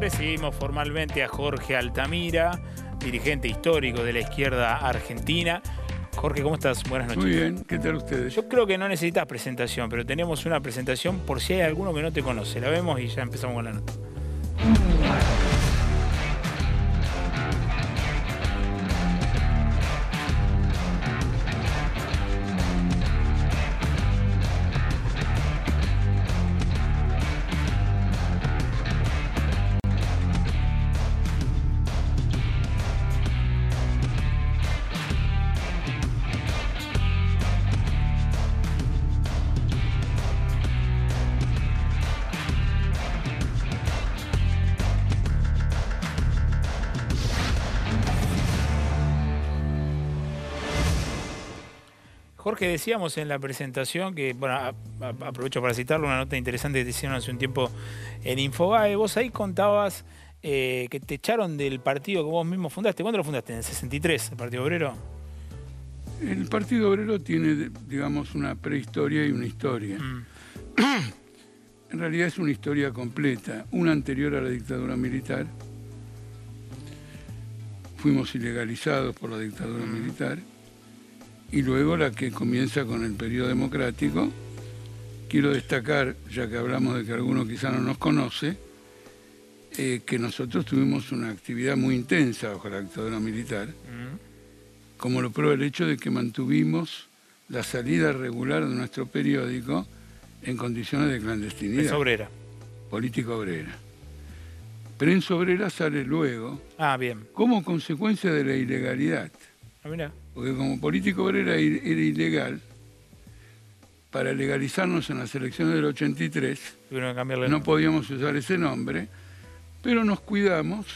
recibimos formalmente a Jorge Altamira, dirigente histórico de la izquierda argentina. Jorge, ¿cómo estás? Buenas noches. Muy bien, ¿qué tal ustedes? Yo creo que no necesitas presentación, pero tenemos una presentación por si hay alguno que no te conoce. La vemos y ya empezamos con la nota. Jorge, decíamos en la presentación que, bueno, a- a- aprovecho para citarlo, una nota interesante que te hicieron hace un tiempo en Infobae. Vos ahí contabas eh, que te echaron del partido que vos mismo fundaste. ¿Cuándo lo fundaste? ¿En el 63, el Partido Obrero? El Partido Obrero tiene, digamos, una prehistoria y una historia. Mm. En realidad es una historia completa, una anterior a la dictadura militar. Fuimos ilegalizados por la dictadura militar. Y luego la que comienza con el periodo democrático. Quiero destacar, ya que hablamos de que alguno quizá no nos conoce, eh, que nosotros tuvimos una actividad muy intensa bajo la dictadura militar. Mm. como lo prueba el hecho de que mantuvimos la salida regular de nuestro periódico en condiciones de clandestinidad. Es obrera. Política obrera. Prensa obrera sale luego Ah, bien. como consecuencia de la ilegalidad. Ah, mirá. Porque como política obrera i- era ilegal, para legalizarnos en las elecciones del 83, Tuvieron que cambiarle el no podíamos usar ese nombre, pero nos cuidamos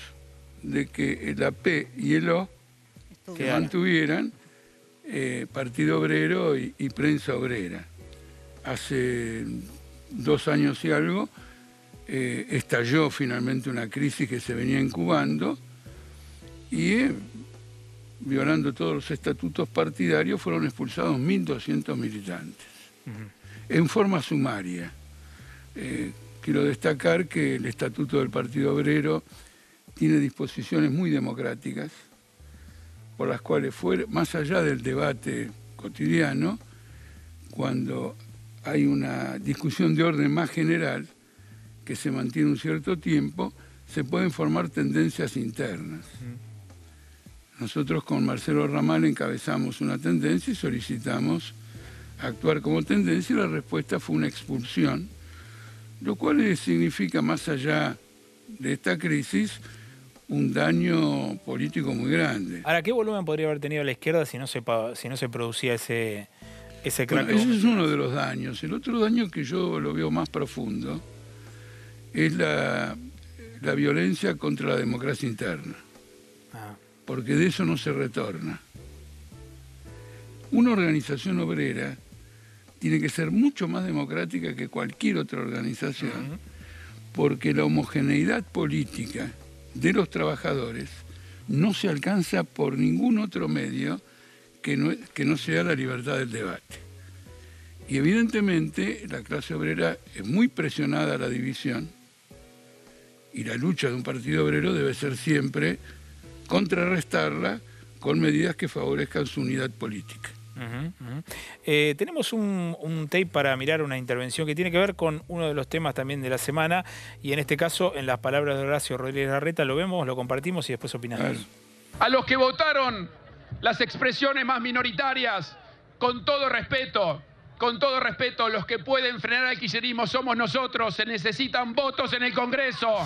de que la P y el O Quedaron. mantuvieran eh, Partido Obrero y, y Prensa Obrera. Hace dos años y algo eh, estalló finalmente una crisis que se venía incubando y eh, violando todos los estatutos partidarios fueron expulsados 1.200 militantes en forma sumaria. Eh, quiero destacar que el Estatuto del Partido Obrero tiene disposiciones muy democráticas, por las cuales, fuera, más allá del debate cotidiano, cuando hay una discusión de orden más general, que se mantiene un cierto tiempo, se pueden formar tendencias internas. Nosotros con Marcelo Ramal encabezamos una tendencia y solicitamos actuar como tendencia y la respuesta fue una expulsión, lo cual significa, más allá de esta crisis, un daño político muy grande. Ahora, ¿qué volumen podría haber tenido la izquierda si no se, pa- si no se producía ese, ese crack? Bueno, ese es uno de los daños. El otro daño que yo lo veo más profundo es la, la violencia contra la democracia interna, Ah, porque de eso no se retorna. Una organización obrera tiene que ser mucho más democrática que cualquier otra organización, porque la homogeneidad política de los trabajadores no se alcanza por ningún otro medio que no, que no sea la libertad del debate. Y evidentemente la clase obrera es muy presionada a la división y la lucha de un partido obrero debe ser siempre contrarrestarla con medidas que favorezcan su unidad política. Eh, tenemos un, un tape para mirar una intervención que tiene que ver con uno de los temas también de la semana y en este caso en las palabras de Horacio Rodríguez Larreta lo vemos, lo compartimos y después opinamos. A los que votaron las expresiones más minoritarias, con todo respeto, con todo respeto, los que pueden frenar al kirchnerismo somos nosotros, se necesitan votos en el Congreso.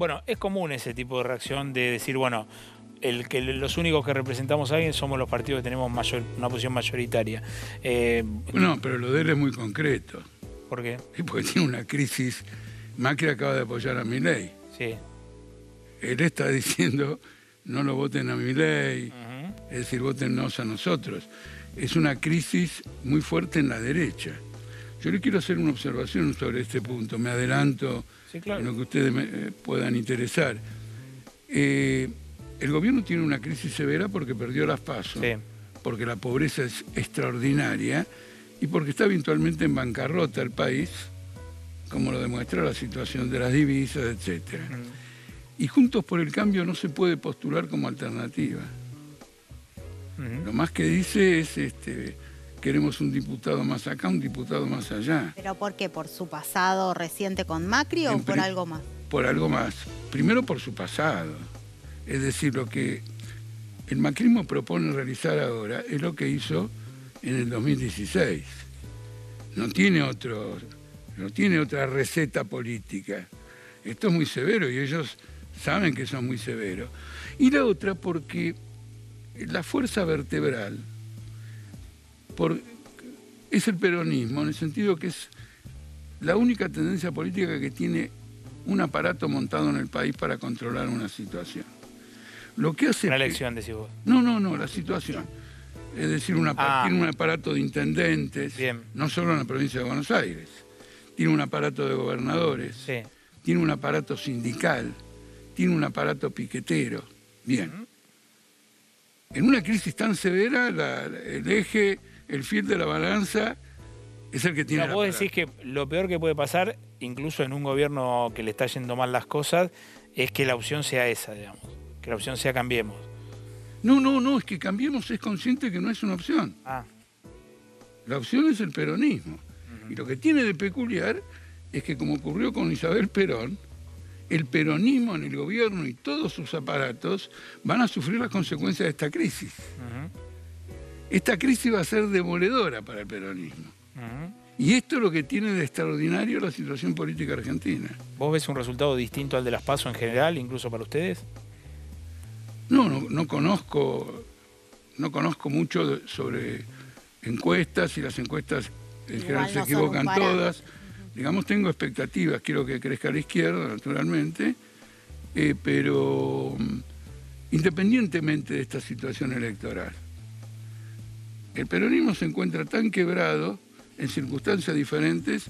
Bueno, es común ese tipo de reacción de decir, bueno, el que los únicos que representamos a alguien somos los partidos que tenemos mayor- una posición mayoritaria. Eh, No, pero lo de él es muy concreto. ¿Por qué? Sí, porque tiene una crisis. Macri acaba de apoyar a mi ley. Sí. Él está diciendo no lo voten a mi ley, Ujú. es decir, votennos a nosotros. Es una crisis muy fuerte en la derecha. Yo le quiero hacer una observación sobre este punto, me adelanto Sí, claro. en lo que ustedes me, eh, puedan interesar. Eh, el gobierno tiene una crisis severa porque perdió las pasos, Sí. porque la pobreza es extraordinaria y porque está eventualmente en bancarrota el país como lo demuestra la situación de las divisas, etc. Y Juntos por el Cambio no se puede postular como alternativa. Lo más que dice es, este, queremos un diputado más acá, un diputado más allá. ¿Pero por qué? ¿Por su pasado reciente con Macri o por algo más? Por algo más. Primero por su pasado. Es decir, lo que el macrismo propone realizar ahora es lo que hizo en el 2016. No tiene, otro, no tiene otra receta política. Esto es muy severo y ellos saben que son muy severos. Y la otra porque la fuerza vertebral por, es el peronismo, en el sentido que es la única tendencia política que tiene un aparato montado en el país para controlar una situación. Lo que hace... La elección, decís vos. No, no, no, la situación. Es decir, una, ah. tiene un aparato de intendentes, no solo en la provincia de Buenos Aires, tiene un aparato de gobernadores, tiene un aparato sindical, tiene un aparato piquetero. Bien. En una crisis tan severa, el eje, el fil de la balanza es el que tiene. No, vos decís que lo peor que puede pasar, incluso en un gobierno que le está yendo mal las cosas, es que la opción sea esa, digamos. Que la opción sea cambiemos. No, no, no, es que cambiemos es consciente que no es una opción. Ah. La opción es el peronismo. Y lo que tiene de peculiar es que, como ocurrió con Isabel Perón, el peronismo en el gobierno y todos sus aparatos van a sufrir las consecuencias de esta crisis. Esta crisis va a ser demoledora para el peronismo. Y esto es lo que tiene de extraordinario la situación política argentina. ¿Vos ves un resultado distinto al de las PASO en general, incluso para ustedes? No, no, conozco, no conozco mucho sobre encuestas y las encuestas en general se equivocan todas. Digamos, tengo expectativas, quiero que crezca la izquierda, naturalmente, eh, pero mm, independientemente de esta situación electoral, el peronismo se encuentra tan quebrado en circunstancias diferentes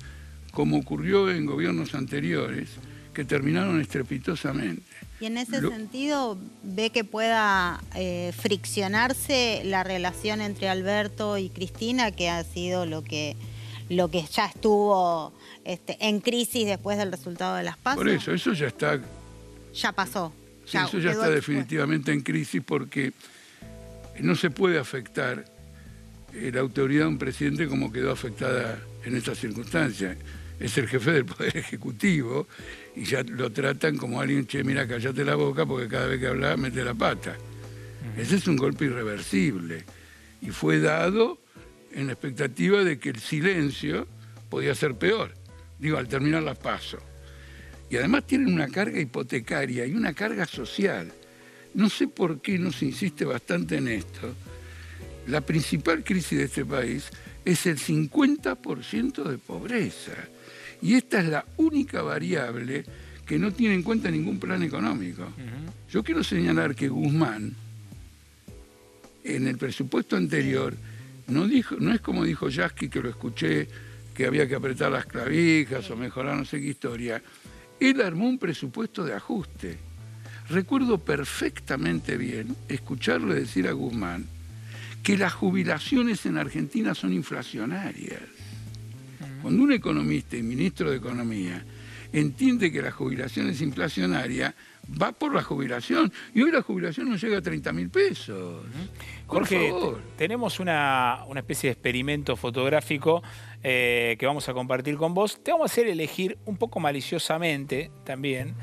como ocurrió en gobiernos anteriores, que terminaron estrepitosamente. Y en ese sentido, ¿ve que pueda eh, friccionarse la relación entre Alberto y Cristina, que ha sido lo que, lo que ya estuvo este, en crisis después del resultado de las PASO? Por eso, eso ya está... Ya pasó. eso ya está definitivamente en crisis porque no se puede afectar la autoridad de un presidente como quedó afectada en estas circunstancias. Es el jefe del Poder Ejecutivo y ya lo tratan como alguien, che, mira, callate la boca porque cada vez que habla mete la pata. Ese es un golpe irreversible y fue dado en la expectativa de que el silencio podía ser peor digo, al terminar las paso. Y además tienen una carga hipotecaria y una carga social. No sé por qué no se insiste bastante en esto. La principal crisis de este país es el 50% de pobreza. Y esta es la única variable que no tiene en cuenta ningún plan económico. Yo quiero señalar que Guzmán, en el presupuesto anterior, no, dijo, no es como dijo Yasky, que lo escuché que había que apretar las clavijas o mejorar no sé qué historia, él armó un presupuesto de ajuste. Recuerdo perfectamente bien escucharle decir a Guzmán que las jubilaciones en Argentina son inflacionarias. Cuando un economista y ministro de Economía entiende que la jubilación es inflacionaria, va por la jubilación. Y hoy la jubilación no llega a 30 mil pesos. Jorge, tenemos una, una, especie de experimento fotográfico eh, que vamos a compartir con vos. Te vamos a hacer elegir un poco maliciosamente también,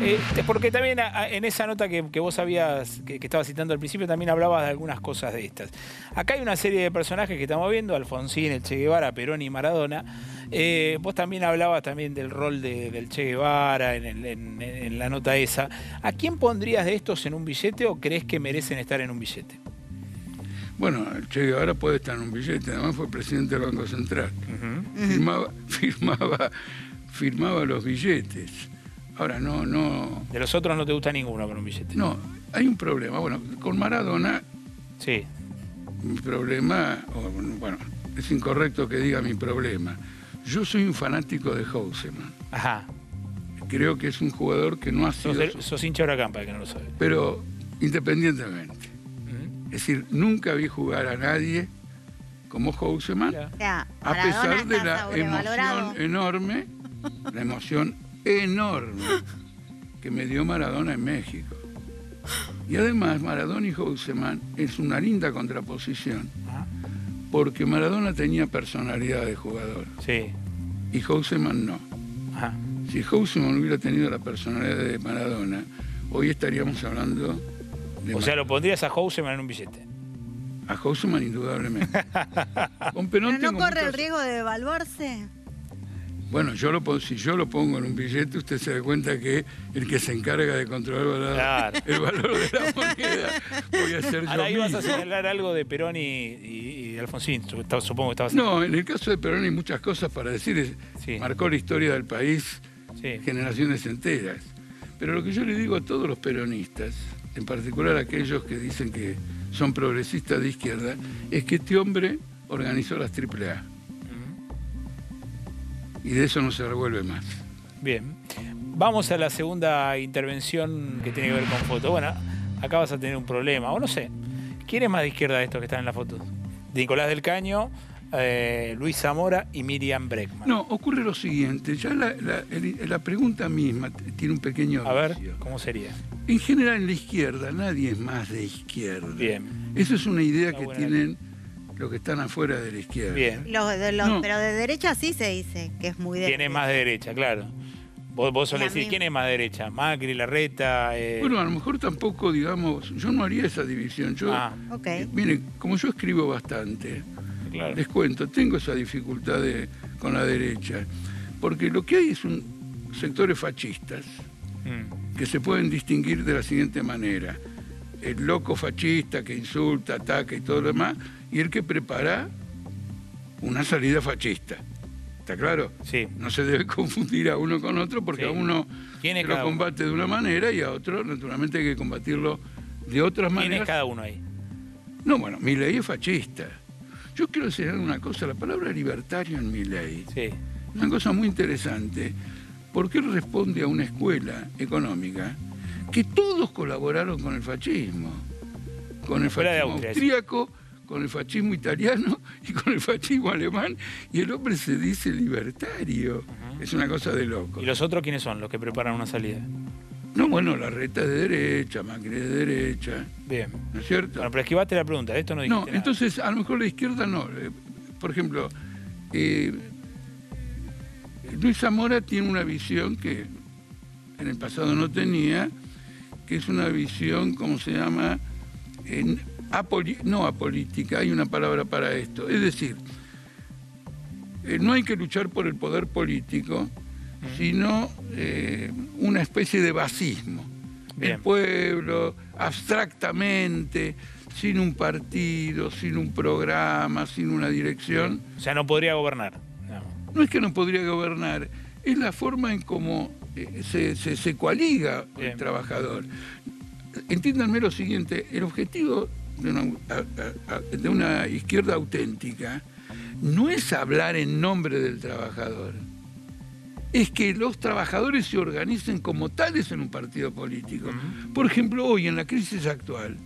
eh, porque también en esa nota que, vos habías, que, estabas citando al principio, también hablabas de algunas cosas de estas. Acá hay una serie de personajes que estamos viendo, Alfonsín, el Che Guevara, Perón y Maradona. Eh, vos también hablabas también del rol del Che Guevara en, en la nota esa. ¿A quién pondrías de estos en un billete o crees que merecen estar en un billete? Bueno, Che Guevara puede estar en un billete, además fue presidente del Banco Central. firmaba, firmaba, firmaba los billetes. Ahora, no, no. De los otros no te gusta ninguno con un billete. No, hay un problema. Bueno, con Maradona. Sí. Mi problema, bueno, es incorrecto que diga mi problema. Yo soy un fanático de Houseman. Ajá. Creo que es un jugador que no ha sido. Sos, sos hincha que no lo sabe. Pero independientemente. Es decir, nunca vi jugar a nadie como Houseman, a pesar de la emoción enorme la emoción enorme que me dio Maradona en México. Y además Maradona y Houseman es una linda contraposición, porque Maradona tenía personalidad de jugador Sí. y Houseman no. Ajá. Si Houseman hubiera tenido la personalidad de Maradona, hoy estaríamos hablando O sea, lo pondrías a Houseman en un billete. a Houseman indudablemente. Con Perón ¿Pero no corre el riesgo de devaluarse? Bueno, yo lo, si yo lo pongo en un billete, usted se da cuenta que el que se encarga de controlar el valor, Claro. el valor de la moneda voy a ser Ahora yo ibas a mismo. señalar algo de Perón y, y- Alfonsín. Sup- Supongo que estabas. No, en el caso de Perón hay muchas cosas para decir. Sí. Marcó la historia del país Sí. generaciones enteras. Pero lo que yo le digo a todos los peronistas, en particular aquellos que dicen que son progresistas de izquierda, es que este hombre organizó las AAA. Y de eso no se revuelve más. Bien. Vamos a la segunda intervención que tiene que ver con foto. Bueno, acá vas a tener un problema, o no sé. ¿Quién es más de izquierda de estos que están en la foto? Nicolás del Caño, eh, Luis Zamora y Miriam Breckman. No, ocurre lo siguiente, ya la, la- el- la pregunta misma tiene un pequeño A ver, vicio. ¿cómo sería? En general en la izquierda nadie es más de izquierda. Bien. Eso es una idea Está que tienen los que están afuera de la izquierda. Bien. Los de los- No. Pero de derecha sí se dice que es muy de ¿Quién es más de derecha? Claro. Vos, vos solés decir, ¿quién es más de derecha? Macri, Larreta. Eh... Bueno, a lo mejor tampoco, digamos, yo no haría esa división. Yo, ah, Ok. eh, miren, como yo escribo bastante, claro. les cuento, tengo esa dificultad de- con la derecha, porque lo que hay es un sectores fascistas Mm. que se pueden distinguir de la siguiente manera. El loco fascista que insulta, ataca y todo lo demás, y el que prepara una salida fascista. ¿Está claro? Sí. No se debe confundir a uno con otro porque Sí. a uno ¿Quién es se lo uno? combate de una manera y a otro, naturalmente, hay que combatirlo de otras ¿Quién es maneras. cada uno ahí? No, bueno, mi ley es fascista. Yo quiero señalar una cosa, la palabra libertario en mi ley Sí. una cosa muy interesante, porque él responde a una escuela económica que todos colaboraron con el fascismo, con el fascismo Austria, austríaco, con el fascismo italiano y con el fascismo alemán, y el hombre se dice libertario. Es una cosa de loco. ¿Y los otros quiénes son los que preparan una salida? No, bueno, la reta es de derecha, Macri es de derecha, Bien. ¿no es cierto? Bueno, pero esquivaste la pregunta, de esto no dijiste No, nada. entonces a lo mejor la izquierda no. Eh, Por ejemplo, eh, Luis Zamora tiene una visión que en el pasado no tenía, que es una visión, ¿cómo se llama? En apoli- no apolítica, hay una palabra para esto. Es decir, eh, no hay que luchar por el poder político, sino eh, una especie de basismo. Bien. El pueblo, abstractamente, sin un partido, sin un programa, sin una dirección. O sea, no podría gobernar. No es que no podría gobernar, es la forma en cómo eh, se, se, se coaliga Bien. el trabajador. Entiéndanme lo siguiente, el objetivo una, de una izquierda auténtica no es hablar en nombre del trabajador, es que los trabajadores se organicen como tales en un partido político. Por ejemplo, hoy en la crisis actual,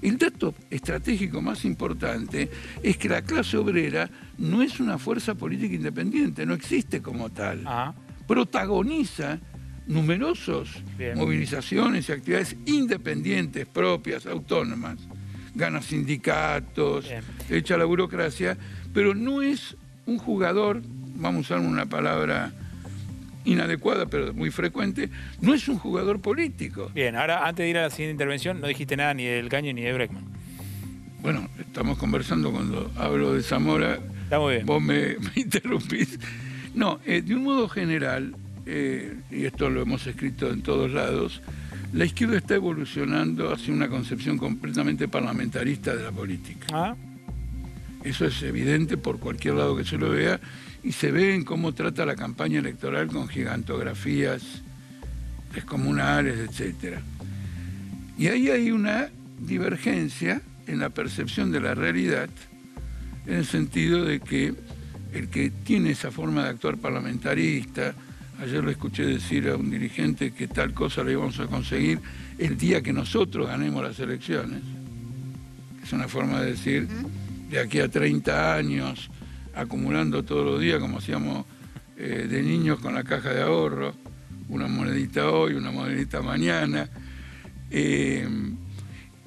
el dato estratégico más importante es que la clase obrera no es una fuerza política independiente, no existe como tal. Ajá. Protagoniza numerosos Bien. movilizaciones y actividades independientes, propias, autónomas. Gana sindicatos, Bien. echa la burocracia, pero no es un jugador, vamos a usar una palabra inadecuada pero muy frecuente, no es un jugador político. Bien, ahora antes de ir a la siguiente intervención, no dijiste nada ni del Caño ni de Breckman. Bueno, estamos conversando cuando hablo de Zamora, Está muy bien. vos me, me interrumpís. No, eh, de un modo general, eh, y esto lo hemos escrito en todos lados, la izquierda está evolucionando hacia una concepción completamente parlamentarista de la política. Ah, Eso es evidente por cualquier lado que se lo vea y se ve en cómo trata la campaña electoral con gigantografías descomunales, etcétera. Y ahí hay una divergencia en la percepción de la realidad, en el sentido de que el que tiene esa forma de actuar parlamentarista, ayer lo escuché decir a un dirigente que tal cosa la íbamos a conseguir el día que nosotros ganemos las elecciones, es una forma de decir de aquí a 30 años, acumulando todos los días como hacíamos eh, de niños con la caja de ahorro, una monedita hoy, una monedita mañana. Eh,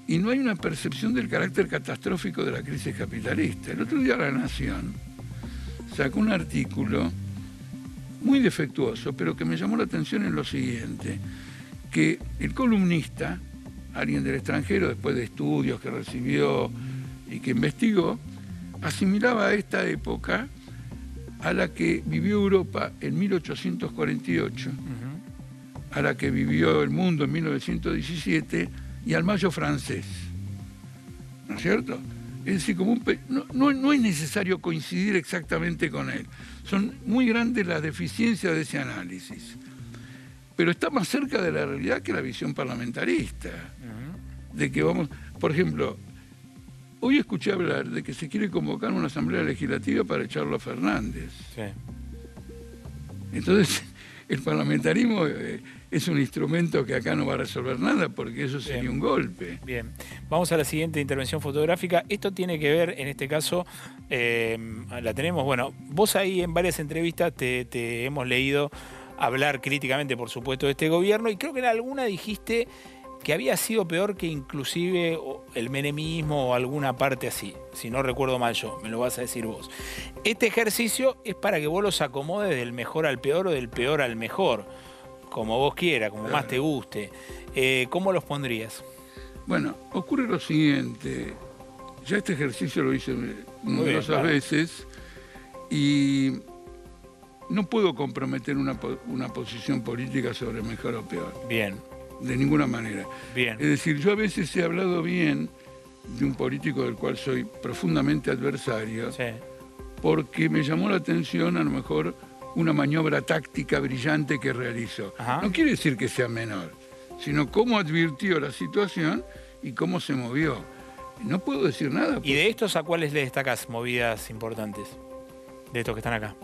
y no hay una percepción del carácter catastrófico de la crisis capitalista. El otro día La Nación sacó un artículo muy defectuoso, pero que me llamó la atención en lo siguiente, que el columnista, alguien del extranjero, después de estudios que recibió y que investigó, asimilaba a esta época a la que vivió Europa en 1848, a la que vivió el mundo en 1917 y al mayo francés. ¿No es cierto? Es decir, como no, no, es necesario coincidir exactamente con él. Son muy grandes las deficiencias de ese análisis. Pero está más cerca de la realidad que la visión parlamentarista. De que vamos, por ejemplo, hoy escuché hablar de que se quiere convocar una asamblea legislativa para echarlo a Fernández. Sí. Entonces, el parlamentarismo eh, es un instrumento que acá no va a resolver nada porque eso sería un golpe. Bien, vamos a la siguiente intervención fotográfica. Esto tiene que ver, en este caso, eh, la tenemos, bueno, vos ahí en varias entrevistas te, hemos leído hablar críticamente, por supuesto, de este gobierno y creo que en alguna dijiste que había sido peor que inclusive el menemismo o alguna parte así, si no recuerdo mal yo, me lo vas a decir vos. Este ejercicio es para que vos los acomodes del mejor al peor o del peor al mejor como vos quieras, como más te guste. Eh, ¿Cómo los pondrías? Bueno, ocurre lo siguiente. Ya este ejercicio lo hice numerosas veces y no puedo comprometer una, posición política sobre mejor o peor. Bien. De ninguna manera. Bien. Es decir, yo a veces he hablado bien de un político del cual soy profundamente adversario, porque me llamó la atención a lo mejor una maniobra táctica brillante que realizó. No quiere decir que sea menor, sino cómo advirtió la situación y cómo se movió. No puedo decir nada. ¿Y de estos a cuáles le destacas movidas importantes? De estos que están acá.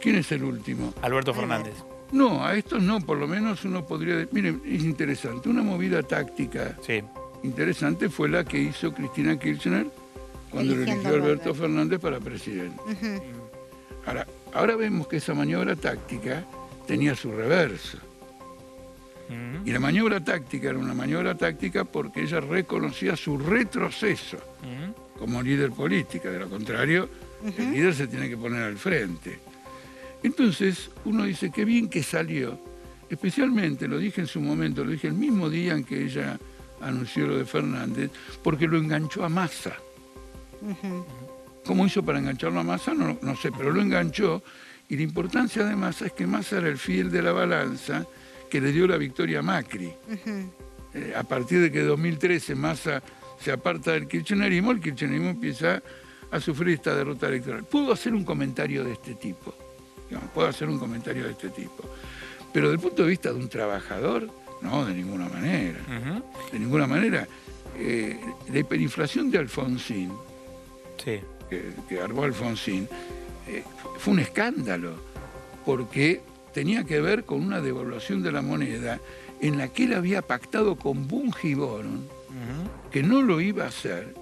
¿Quién es el último? Alberto Fernández. No, a estos no, por lo menos uno podría... Miren, es interesante, una movida táctica sí. interesante fue la que hizo Cristina Kirchner cuando eligió a Alberto Fernández para presidente. Ahora, Ahora vemos que esa maniobra táctica tenía su reverso. Y la maniobra táctica era una maniobra táctica porque ella reconocía su retroceso como líder política. De lo contrario, el líder se tiene que poner al frente. Entonces, uno dice, qué bien que salió. Especialmente, lo dije en su momento, lo dije el mismo día en que ella anunció lo de Fernández, porque lo enganchó a Massa. ¿Cómo hizo para engancharlo a Massa? No, no sé, pero lo enganchó. Y la importancia de Massa es que Massa era el fiel de la balanza que le dio la victoria a Macri. Eh, a partir de que en 2013 Massa se aparta del kirchnerismo, el kirchnerismo empieza a sufrir esta derrota electoral. Puedo hacer un comentario de este tipo, puedo hacer un comentario de este tipo. Pero desde el punto de vista de un trabajador, no, de ninguna manera. De ninguna manera. Eh, la hiperinflación de Alfonsín, sí que, armó Alfonsín, eh, fue un escándalo, porque tenía que ver con una devaluación de la moneda en la que él había pactado con Bungiboron que no lo iba a hacer.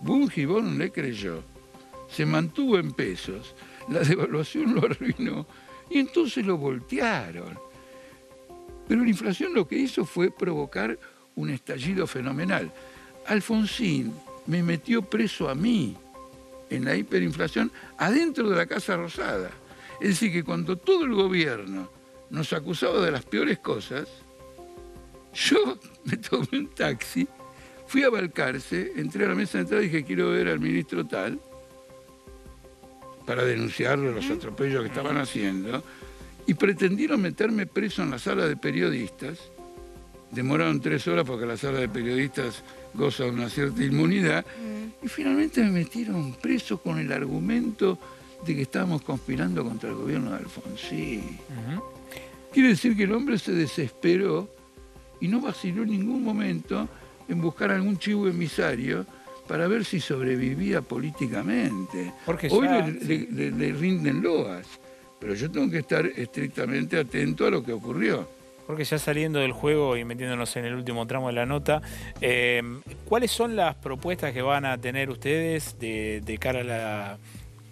Bungiboron le creyó, se mantuvo en pesos, la devaluación lo arruinó y entonces lo voltearon. Pero la inflación lo que hizo fue provocar un estallido fenomenal. Alfonsín me metió preso a mí en la hiperinflación adentro de la Casa Rosada. Es decir, que cuando todo el gobierno nos acusaba de las peores cosas, yo me tomé un taxi, fui a Balcarce, entré a la mesa de entrada y dije, quiero ver al ministro tal, para denunciarle los atropellos que estaban haciendo, y pretendieron meterme preso en la sala de periodistas. Demoraron tres horas porque la sala de periodistas goza de una cierta inmunidad, y finalmente me metieron preso con el argumento de que estábamos conspirando contra el gobierno de Alfonsín. Quiere decir que el hombre se desesperó y no vaciló en ningún momento en buscar algún chivo emisario para ver si sobrevivía políticamente. Porque Hoy le rinden loas, pero yo tengo que estar estrictamente atento a lo que ocurrió. Porque ya saliendo del juego y metiéndonos en el último tramo de la nota, eh, ¿cuáles son las propuestas que van a tener ustedes de, cara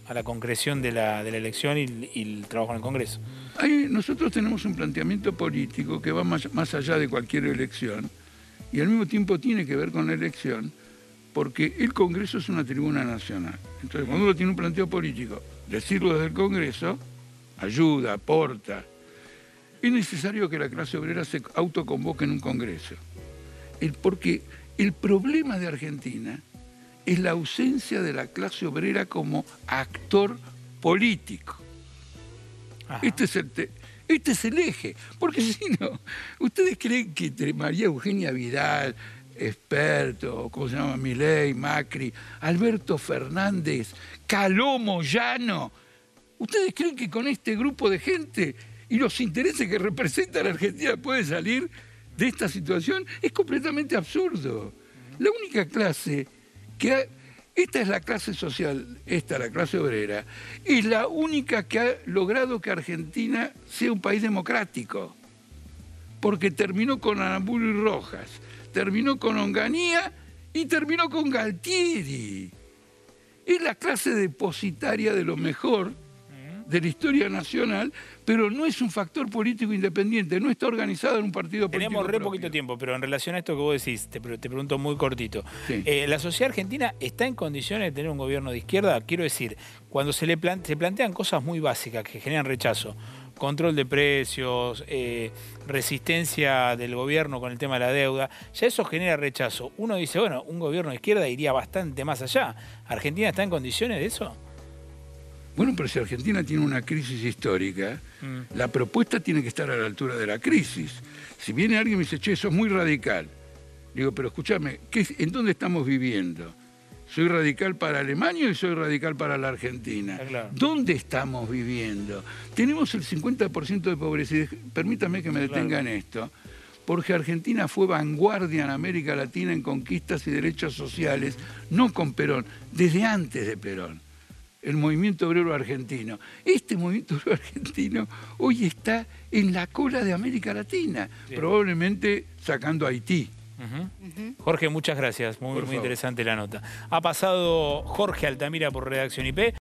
a la concreción de la, elección y, el trabajo en el Congreso. nosotros tenemos un planteamiento político que va más, más allá de cualquier elección y al mismo tiempo tiene que ver con la elección porque el Congreso es una tribuna nacional. Entonces, cuando uno tiene un planteo político, decirlo desde el Congreso ayuda, aporta. Es necesario que la clase obrera se autoconvoque en un Congreso. porque el problema de Argentina es la ausencia de la clase obrera como actor político. Este es, el este es el eje. Porque si no, ¿ustedes creen que María Eugenia Vidal, experto, ¿cómo se llama? Milei, Macri, Alberto Fernández, Caló Moyano, ¿ustedes creen que con este grupo de gente y los intereses que representa la Argentina puede salir de esta situación? Es completamente absurdo. La única clase que esta es la clase social, esta la clase obrera, es la única que ha logrado que Argentina sea un país democrático, porque terminó con y Rojas, terminó con Onganía y terminó con Galtieri. Es la clase depositaria de lo mejor de la historia nacional, pero no es un factor político independiente, no está organizado en un partido político. Tenemos re poquito tiempo, pero en relación a esto que vos decís, te, pregunto muy cortito. Eh, ¿La sociedad argentina está en condiciones de tener un gobierno de izquierda? Quiero decir, cuando se le se plantean cosas muy básicas que generan rechazo, control de precios, eh, resistencia del gobierno con el tema de la deuda, ya eso genera rechazo. Uno dice, bueno, un gobierno de izquierda iría bastante más allá. ¿Argentina está en condiciones de eso? Bueno, pero si Argentina tiene una crisis histórica, mm. la propuesta tiene que estar a la altura de la crisis. Si viene alguien y me dice, che, eso es muy radical, digo, pero escúchame, ¿en dónde estamos viviendo? ¿Soy radical para Alemania y soy radical para la Argentina? ¿Dónde estamos viviendo? Tenemos el 50% de pobreza. Y permítame que me detenga en esto. Porque Argentina fue vanguardia en América Latina en conquistas y derechos sociales, no con Perón, desde antes de Perón el movimiento obrero argentino. Este movimiento obrero argentino hoy está en la cola de América Latina, probablemente sacando a Haití. Jorge, muchas gracias. Muy, muy interesante la nota. Ha pasado Jorge Altamira por Redacción IP.